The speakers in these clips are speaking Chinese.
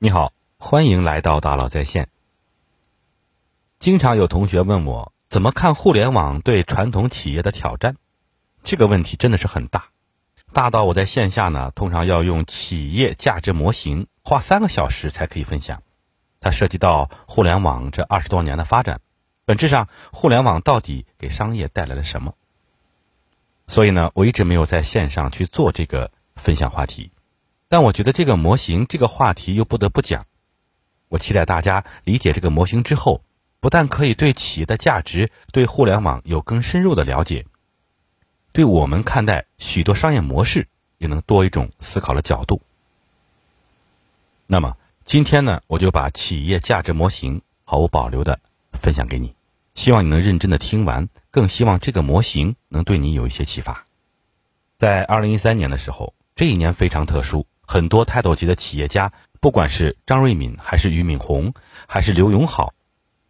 你好，欢迎来到大佬在线。经常有同学问我怎么看互联网对传统企业的挑战，这个问题真的是很大，大到我在线下呢，通常要用企业价值模型，花三个小时才可以分享。它涉及到互联网这二十多年的发展，本质上互联网到底给商业带来了什么？所以呢，我一直没有在线上去做这个分享话题，但我觉得这个模型这个话题又不得不讲。我期待大家理解这个模型之后。不但可以对企业的价值、对互联网有更深入的了解，对我们看待许多商业模式也能多一种思考的角度。那么今天呢，我就把企业价值模型毫无保留的分享给你，希望你能认真的听完，更希望这个模型能对你有一些启发。在二零一三年的时候，这一年非常特殊，很多泰斗级的企业家，不管是张瑞敏，还是俞敏洪，还是刘永好。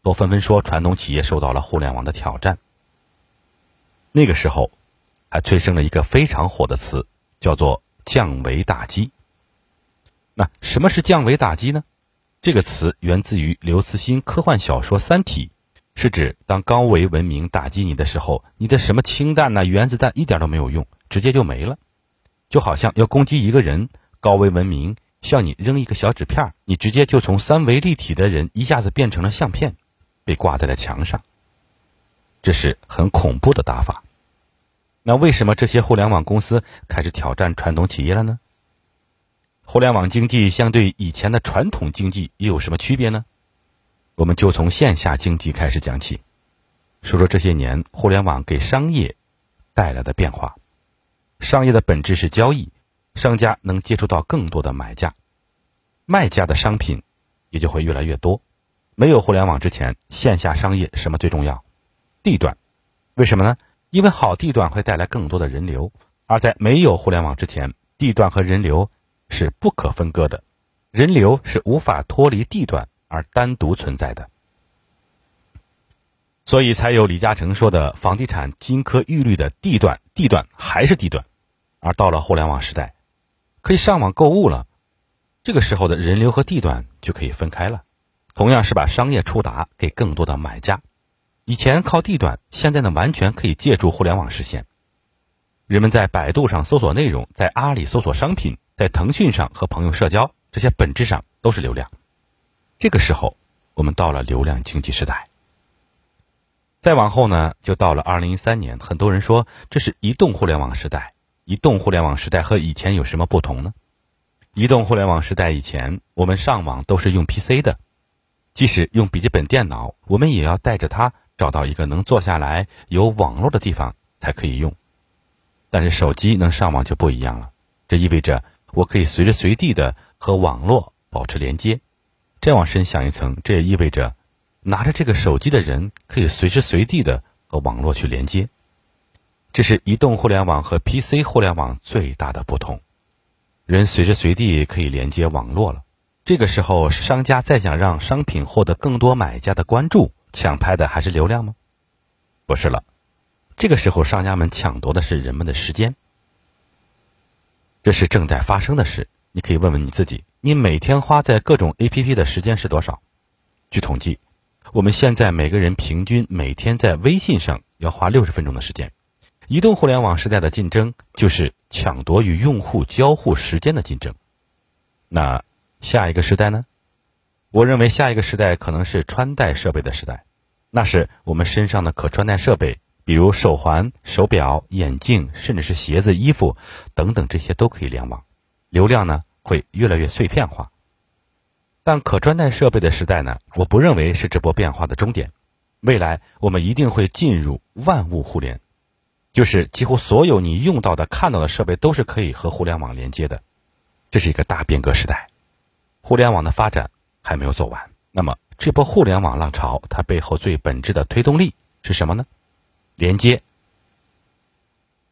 都纷纷说，传统企业受到了互联网的挑战。那个时候，还催生了一个非常火的词，叫做“降维打击”。那什么是降维打击呢？这个词源自于刘慈欣科幻小说《三体》，是指当高维文明打击你的时候，你的什么氢弹呐、原子弹一点都没有用，直接就没了。就好像要攻击一个人，高维文明向你扔一个小纸片，你直接就从三维立体的人一下子变成了相片。被挂在了墙上，这是很恐怖的打法。那为什么这些互联网公司开始挑战传统企业了呢？互联网经济相对以前的传统经济又有什么区别呢？我们就从线下经济开始讲起，说说这些年互联网给商业带来的变化。商业的本质是交易，商家能接触到更多的买家，卖家的商品也就会越来越多。没有互联网之前，线下商业什么最重要？地段，为什么呢？因为好地段会带来更多的人流。而在没有互联网之前，地段和人流是不可分割的，人流是无法脱离地段而单独存在的。所以才有李嘉诚说的“房地产金科玉律”的地段，地段还是地段。而到了互联网时代，可以上网购物了，这个时候的人流和地段就可以分开了。同样是把商业触达给更多的买家，以前靠地段，现在呢完全可以借助互联网实现。人们在百度上搜索内容，在阿里搜索商品，在腾讯上和朋友社交，这些本质上都是流量。这个时候，我们到了流量经济时代。再往后呢，就到了二零一三年，很多人说这是移动互联网时代。移动互联网时代和以前有什么不同呢？移动互联网时代以前，我们上网都是用 PC 的。即使用笔记本电脑，我们也要带着它找到一个能坐下来有网络的地方才可以用。但是手机能上网就不一样了，这意味着我可以随时随地的和网络保持连接。再往深想一层，这也意味着拿着这个手机的人可以随时随地的和网络去连接。这是移动互联网和 PC 互联网最大的不同，人随时随地可以连接网络了。这个时候，商家再想让商品获得更多买家的关注，抢拍的还是流量吗？不是了，这个时候商家们抢夺的是人们的时间。这是正在发生的事。你可以问问你自己：你每天花在各种 APP 的时间是多少？据统计，我们现在每个人平均每天在微信上要花六十分钟的时间。移动互联网时代的竞争就是抢夺与用户交互时间的竞争。那？下一个时代呢？我认为下一个时代可能是穿戴设备的时代，那是我们身上的可穿戴设备，比如手环、手表、眼镜，甚至是鞋子、衣服等等，这些都可以联网，流量呢会越来越碎片化。但可穿戴设备的时代呢，我不认为是这波变化的终点，未来我们一定会进入万物互联，就是几乎所有你用到的、看到的设备都是可以和互联网连接的，这是一个大变革时代。互联网的发展还没有走完，那么这波互联网浪潮它背后最本质的推动力是什么呢？连接。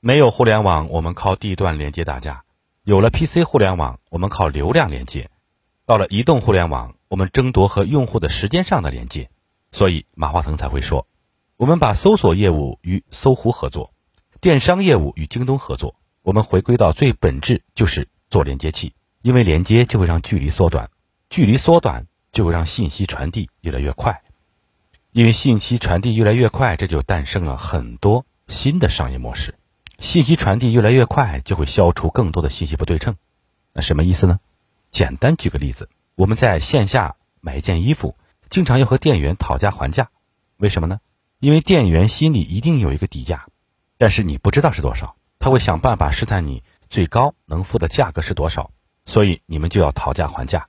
没有互联网，我们靠地段连接大家；有了 PC 互联网，我们靠流量连接；到了移动互联网，我们争夺和用户的时间上的连接。所以马化腾才会说，我们把搜索业务与搜狐合作，电商业务与京东合作，我们回归到最本质，就是做连接器。因为连接就会让距离缩短，距离缩短就会让信息传递越来越快，因为信息传递越来越快，这就诞生了很多新的商业模式。信息传递越来越快，就会消除更多的信息不对称。那什么意思呢？简单举个例子，我们在线下买一件衣服，经常要和店员讨价还价，为什么呢？因为店员心里一定有一个底价，但是你不知道是多少，他会想办法试探你最高能付的价格是多少，所以你们就要讨价还价。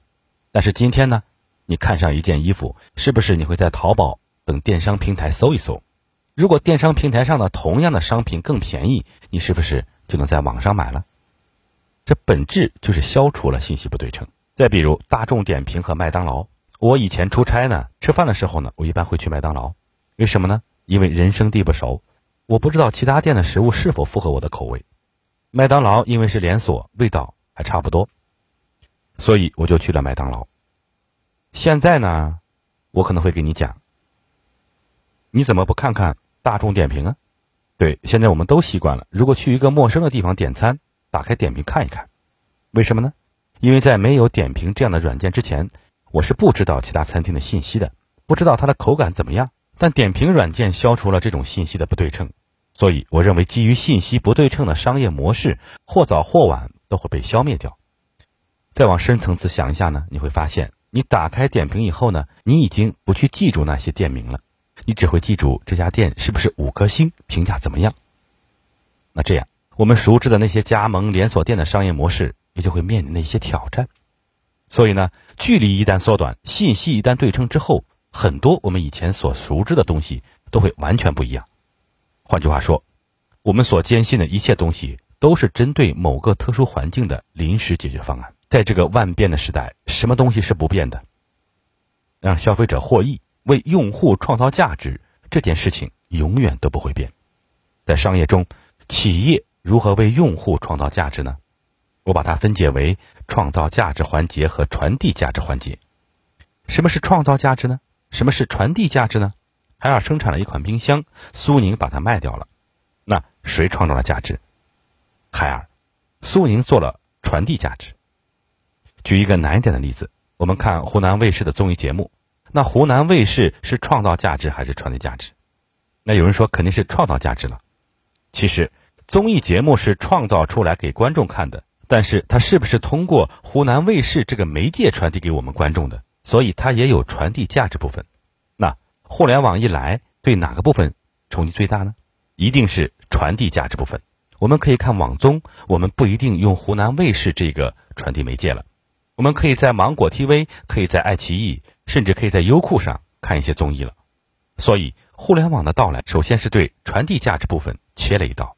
但是今天呢，你看上一件衣服，是不是你会在淘宝等电商平台搜一搜？如果电商平台上的同样的商品更便宜，你是不是就能在网上买了？这本质就是消除了信息不对称。再比如大众点评和麦当劳，我以前出差呢，吃饭的时候呢，我一般会去麦当劳，为什么呢？因为人生地不熟，我不知道其他店的食物是否符合我的口味。麦当劳因为是连锁，味道还差不多，所以我就去了麦当劳。现在呢，我可能会给你讲，你怎么不看看大众点评啊？对，现在我们都习惯了，如果去一个陌生的地方点餐。打开点评看一看，为什么呢？因为在没有点评这样的软件之前，我是不知道其他餐厅的信息的，不知道它的口感怎么样。但点评软件消除了这种信息的不对称，所以我认为基于信息不对称的商业模式，或早或晚都会被消灭掉。再往深层次想一下呢，你会发现，你打开点评以后呢，你已经不去记住那些店名了，你只会记住这家店是不是五颗星，评价怎么样。那这样。我们熟知的那些加盟连锁店的商业模式，也就会面临的一些挑战。所以呢，距离一旦缩短，信息一旦对称之后，很多我们以前所熟知的东西都会完全不一样。换句话说，我们所坚信的一切东西，都是针对某个特殊环境的临时解决方案。在这个万变的时代，什么东西是不变的？让消费者获益，为用户创造价值，这件事情永远都不会变。在商业中，企业。如何为用户创造价值呢？我把它分解为创造价值环节和传递价值环节。什么是创造价值呢？什么是传递价值呢？海尔生产了一款冰箱，苏宁把它卖掉了，那谁创造了价值？海尔，苏宁做了传递价值。举一个难一点的例子，我们看湖南卫视的综艺节目，那湖南卫视是创造价值还是传递价值？那有人说肯定是创造价值了，其实。综艺节目是创造出来给观众看的，但是它是不是通过湖南卫视这个媒介传递给我们观众的？所以它也有传递价值部分。那互联网一来，对哪个部分冲击最大呢？一定是传递价值部分。我们可以看网综，我们不一定用湖南卫视这个传递媒介了，我们可以在芒果 TV，可以在爱奇艺，甚至可以在优酷上看一些综艺了。所以互联网的到来，首先是对传递价值部分切了一刀。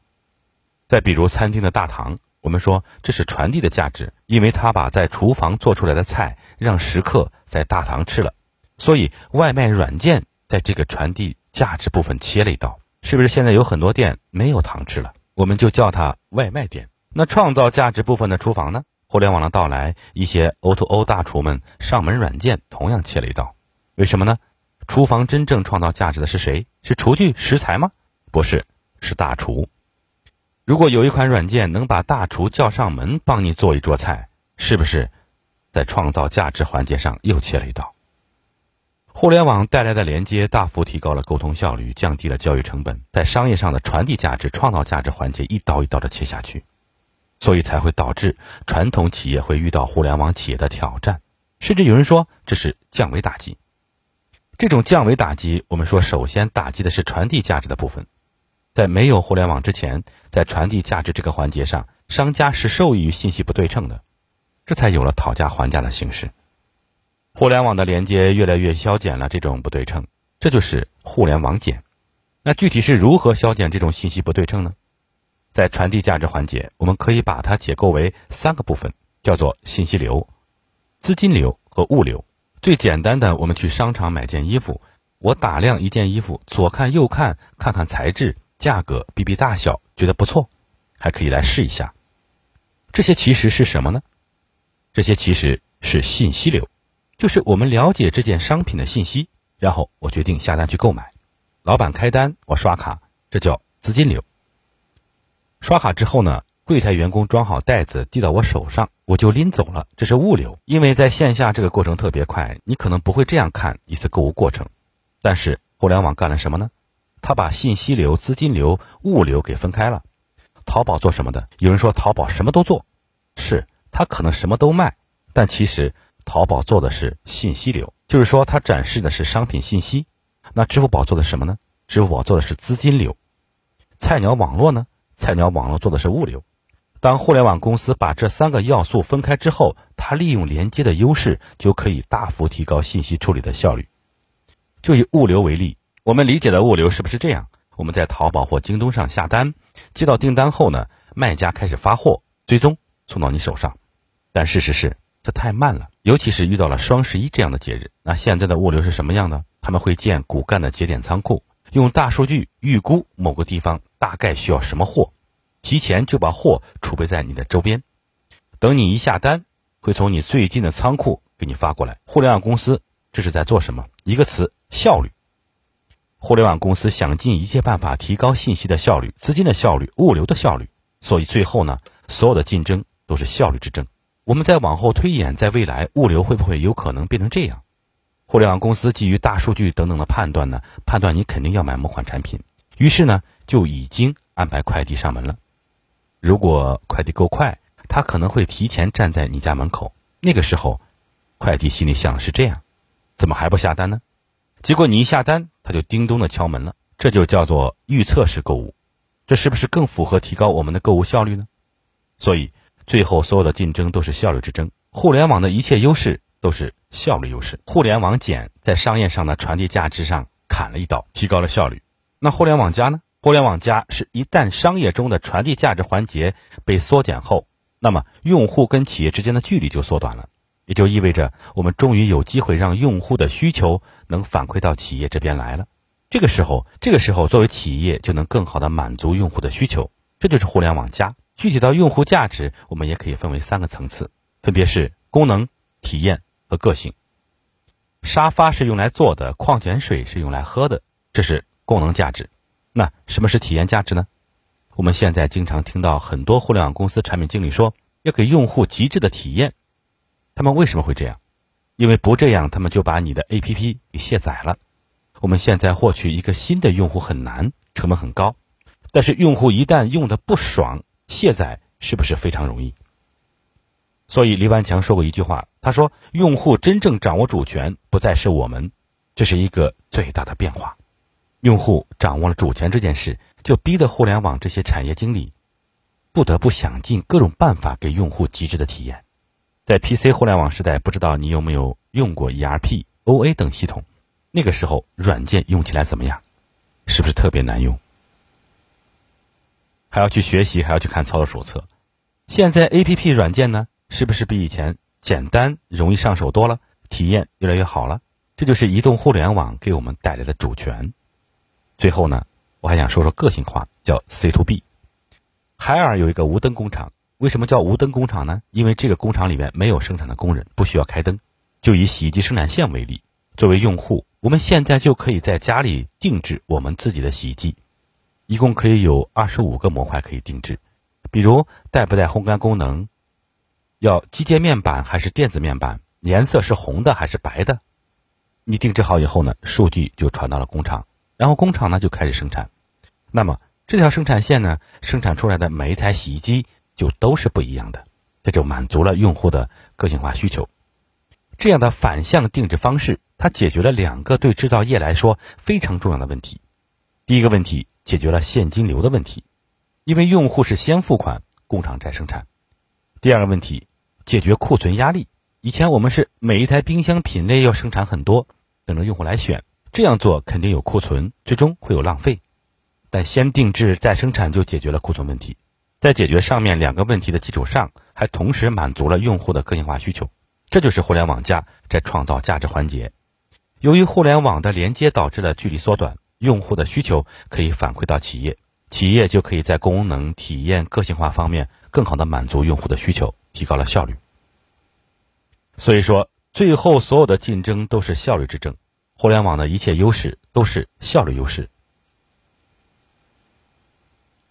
再比如餐厅的大堂，我们说这是传递的价值，因为他把在厨房做出来的菜让食客在大堂吃了，所以外卖软件在这个传递价值部分切了一刀，是不是？现在有很多店没有堂吃了，我们就叫它外卖店。那创造价值部分的厨房呢？互联网的到来，一些 O2O 大厨们上门软件同样切了一刀，为什么呢？厨房真正创造价值的是谁？是厨具食材吗？不是，是大厨。如果有一款软件能把大厨叫上门帮你做一桌菜，是不是在创造价值环节上又切了一刀？互联网带来的连接大幅提高了沟通效率，降低了交易成本，在商业上的传递价值、创造价值环节一刀一刀的切下去，所以才会导致传统企业会遇到互联网企业的挑战，甚至有人说这是降维打击。这种降维打击，我们说首先打击的是传递价值的部分。在没有互联网之前，在传递价值这个环节上，商家是受益于信息不对称的，这才有了讨价还价的形式。互联网的连接越来越消减了这种不对称，这就是互联网减。那具体是如何消减这种信息不对称呢？在传递价值环节，我们可以把它解构为三个部分，叫做信息流、资金流和物流。最简单的，我们去商场买件衣服，我打量一件衣服，左看右看，看看材质。价格比比大小，觉得不错，还可以来试一下。这些其实是什么呢？这些其实是信息流，就是我们了解这件商品的信息，然后我决定下单去购买。老板开单，我刷卡，这叫资金流。刷卡之后呢，柜台员工装好袋子递到我手上，我就拎走了，这是物流。因为在线下这个过程特别快，你可能不会这样看一次购物过程。但是互联网干了什么呢？他把信息流、资金流、物流给分开了。淘宝做什么的？有人说淘宝什么都做，是他可能什么都卖，但其实淘宝做的是信息流，就是说它展示的是商品信息。那支付宝做的什么呢？支付宝做的是资金流。菜鸟网络呢？菜鸟网络做的是物流。当互联网公司把这三个要素分开之后，它利用连接的优势，就可以大幅提高信息处理的效率。就以物流为例，我们理解的物流是不是这样？我们在淘宝或京东上下单，接到订单后呢，卖家开始发货，最终送到你手上。但事实是，这太慢了，尤其是遇到了双十一这样的节日。那现在的物流是什么样的？他们会建骨干的节点仓库，用大数据预估某个地方大概需要什么货。提前就把货储备在你的周边，等你一下单，会从你最近的仓库给你发过来。互联网公司这是在做什么？一个词：效率。互联网公司想尽一切办法提高信息的效率、资金的效率、物流的效率，所以最后呢，所有的竞争都是效率之争。我们再往后推演，在未来物流会不会有可能变成这样？互联网公司基于大数据等等的判断呢，判断你肯定要买某款产品，于是呢，就已经安排快递上门了。如果快递够快，他可能会提前站在你家门口。那个时候，快递心里想的是这样：怎么还不下单呢？结果你一下单，他就叮咚的敲门了。这就叫做预测式购物。这是不是更符合提高我们的购物效率呢？所以，最后所有的竞争都是效率之争。互联网的一切优势都是效率优势。互联网减在商业上的传递价值上砍了一刀，提高了效率。那互联网加呢？互联网加是一旦商业中的传递价值环节被缩减后，那么用户跟企业之间的距离就缩短了，也就意味着我们终于有机会让用户的需求能反馈到企业这边来了。这个时候，这个时候作为企业就能更好的满足用户的需求，这就是互联网加。具体到用户价值，我们也可以分为三个层次，分别是功能、体验和个性。沙发是用来坐的，矿泉水是用来喝的，这是功能价值。那什么是体验价值呢？我们现在经常听到很多互联网公司产品经理说要给用户极致的体验，他们为什么会这样？因为不这样，他们就把你的 APP 给卸载了。我们现在获取一个新的用户很难，成本很高，但是用户一旦用的不爽，卸载是不是非常容易？所以李万强说过一句话，他说：“用户真正掌握主权不再是我们，这是一个最大的变化。”用户掌握了主权这件事，就逼得互联网这些产业经理不得不想尽各种办法给用户极致的体验。在 PC 互联网时代，不知道你有没有用过 ERP、OA 等系统？那个时候软件用起来怎么样？是不是特别难用？还要去学习，还要去看操作手册。现在 APP 软件呢，是不是比以前简单、容易上手多了？体验越来越好了？这就是移动互联网给我们带来的主权。最后呢，我还想说说个性化，叫 C to B。海尔有一个无灯工厂，为什么叫无灯工厂呢？因为这个工厂里面没有生产的工人，不需要开灯。就以洗衣机生产线为例，作为用户，我们现在就可以在家里定制我们自己的洗衣机，一共可以有二十五个模块可以定制，比如带不带烘干功能，要机械面板还是电子面板，颜色是红的还是白的，你定制好以后呢，数据就传到了工厂。然后工厂呢就开始生产，那么这条生产线呢生产出来的每一台洗衣机就都是不一样的，这就满足了用户的个性化需求。这样的反向定制方式，它解决了两个对制造业来说非常重要的问题。第一个问题解决了现金流的问题，因为用户是先付款，工厂再生产。第二个问题解决库存压力，以前我们是每一台冰箱品类要生产很多，等着用户来选。这样做肯定有库存，最终会有浪费。但先定制再生产就解决了库存问题，在解决上面两个问题的基础上，还同时满足了用户的个性化需求。这就是互联网加在创造价值环节。由于互联网的连接导致了距离缩短，用户的需求可以反馈到企业，企业就可以在功能、体验、个性化方面更好的满足用户的需求，提高了效率。所以说，最后所有的竞争都是效率之争。互联网的一切优势都是效率优势，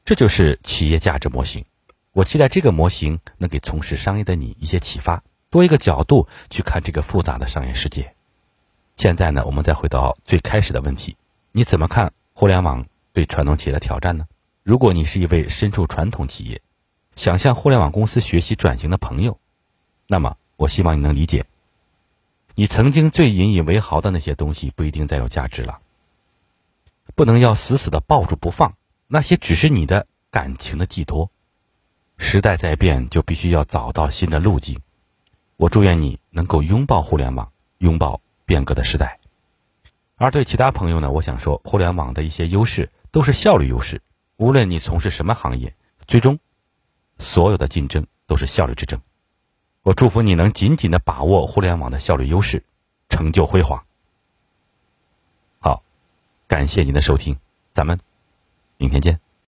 这就是企业价值模型。我期待这个模型能给从事商业的你一些启发，多一个角度去看这个复杂的商业世界。现在呢，我们再回到最开始的问题：你怎么看互联网对传统企业的挑战呢？如果你是一位身处传统企业，想向互联网公司学习转型的朋友，那么我希望你能理解，你曾经最引以为豪的那些东西不一定再有价值了。不能要死死的抱住不放，那些只是你的感情的寄托。时代在变，就必须要找到新的路径。我祝愿你能够拥抱互联网，拥抱变革的时代。而对其他朋友呢，我想说，互联网的一些优势都是效率优势。无论你从事什么行业，最终所有的竞争都是效率之争。我祝福你能紧紧的把握互联网的效率优势，成就辉煌。好，感谢您的收听，咱们明天见。